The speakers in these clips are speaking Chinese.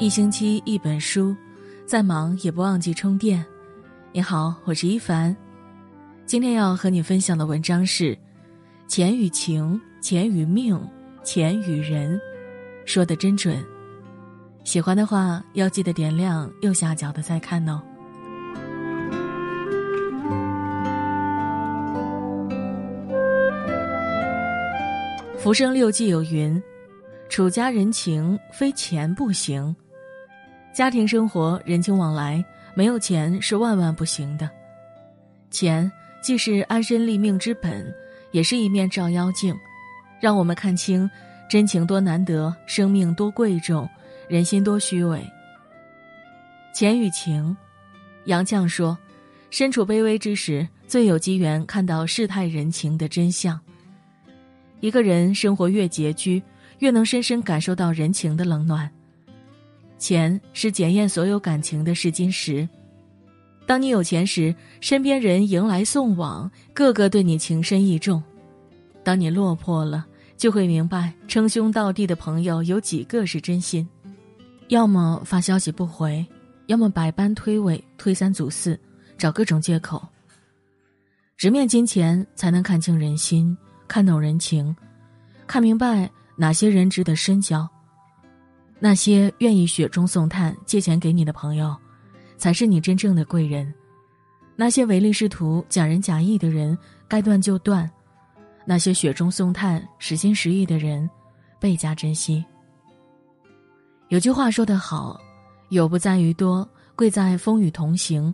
一星期一本书，再忙也不忘记充电。你好，我是一凡。今天要和你分享的文章是：钱与情，钱与命，钱与人，说的真准。喜欢的话，要记得点亮右下角的再看哦。浮生六记有云：“楚家人情非钱不行，家庭生活人情往来没有钱是万万不行的。钱既是安身立命之本，也是一面照妖镜，让我们看清真情多难得，生命多贵重，人心多虚伪。钱与情，杨绛说，身处卑微之时，最有机缘看到世态人情的真相。”一个人生活越拮据，越能深深感受到人情的冷暖。钱是检验所有感情的试金石。当你有钱时，身边人迎来送往，个个对你情深意重；当你落魄了，就会明白称兄道弟的朋友有几个是真心。要么发消息不回，要么百般推诿、推三阻四，找各种借口。直面金钱，才能看清人心。看懂人情，看明白哪些人值得深交，那些愿意雪中送炭借钱给你的朋友，才是你真正的贵人。那些唯利是图、假仁假义的人，该断就断；那些雪中送炭、实心实意的人，倍加珍惜。有句话说得好：“有不在于多，贵在风雨同行；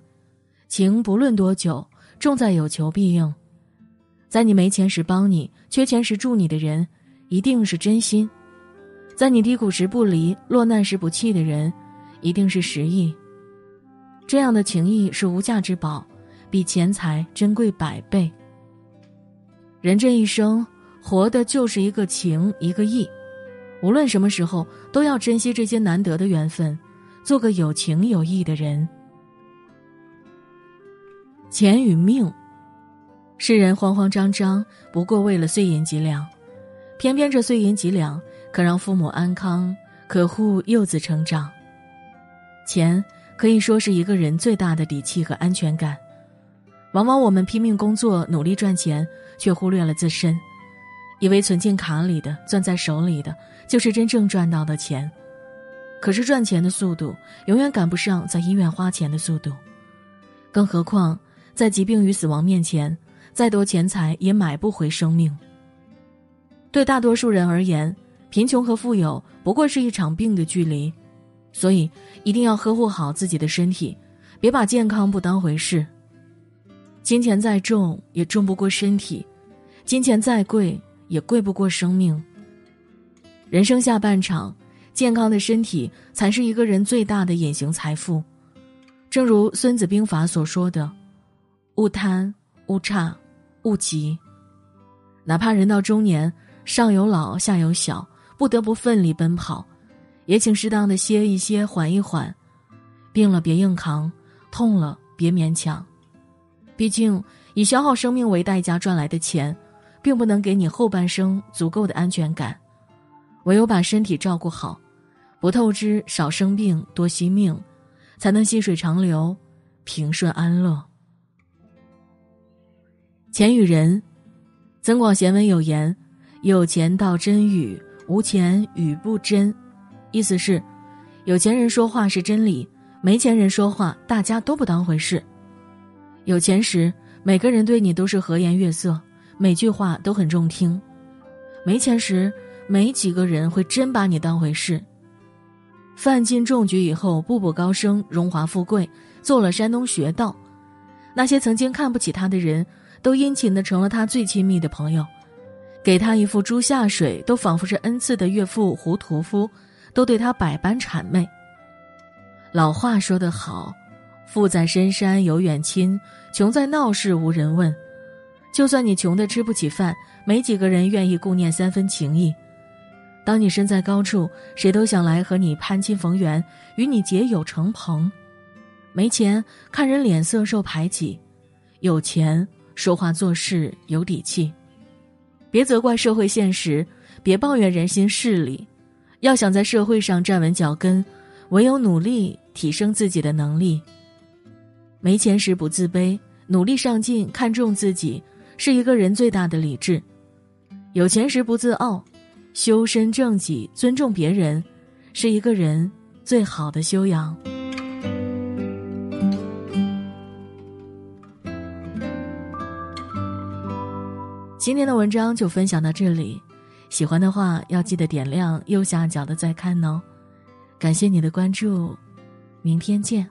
情不论多久，重在有求必应。”在你没钱时帮你、缺钱时助你的人，一定是真心；在你低谷时不离、落难时不弃的人，一定是实意。这样的情谊是无价之宝，比钱财珍贵百倍。人这一生，活的就是一个情，一个义。无论什么时候，都要珍惜这些难得的缘分，做个有情有义的人。钱与命。世人慌慌张张，不过为了碎银几两，偏偏这碎银几两可让父母安康，可护幼子成长。钱可以说是一个人最大的底气和安全感。往往我们拼命工作，努力赚钱，却忽略了自身，以为存进卡里的、攥在手里的，就是真正赚到的钱。可是赚钱的速度永远赶不上在医院花钱的速度，更何况在疾病与死亡面前。再多钱财也买不回生命。对大多数人而言，贫穷和富有不过是一场病的距离，所以一定要呵护好自己的身体，别把健康不当回事。金钱再重也重不过身体，金钱再贵也贵不过生命。人生下半场，健康的身体才是一个人最大的隐形财富。正如《孙子兵法》所说的：“勿贪。”勿差，勿急。哪怕人到中年，上有老下有小，不得不奋力奔跑，也请适当的歇一歇，缓一缓。病了别硬扛，痛了别勉强。毕竟以消耗生命为代价赚来的钱，并不能给你后半生足够的安全感。唯有把身体照顾好，不透支，少生病，多惜命，才能细水长流，平顺安乐。钱与人，增广贤文有言：“有钱到真语，无钱语不真。”意思是，有钱人说话是真理，没钱人说话大家都不当回事。有钱时，每个人对你都是和颜悦色，每句话都很中听；没钱时，没几个人会真把你当回事。范进中举以后，步步高升，荣华富贵，做了山东学道。那些曾经看不起他的人。都殷勤的成了他最亲密的朋友，给他一副猪下水都仿佛是恩赐的岳父胡屠夫，都对他百般谄媚。老话说得好，富在深山有远亲，穷在闹市无人问。就算你穷的吃不起饭，没几个人愿意顾念三分情谊。当你身在高处，谁都想来和你攀亲逢源，与你结友成朋。没钱看人脸色受排挤，有钱。说话做事有底气，别责怪社会现实，别抱怨人心势利。要想在社会上站稳脚跟，唯有努力提升自己的能力。没钱时不自卑，努力上进，看重自己，是一个人最大的理智。有钱时不自傲，修身正己，尊重别人，是一个人最好的修养。今天的文章就分享到这里，喜欢的话要记得点亮右下角的再看哦。感谢你的关注，明天见。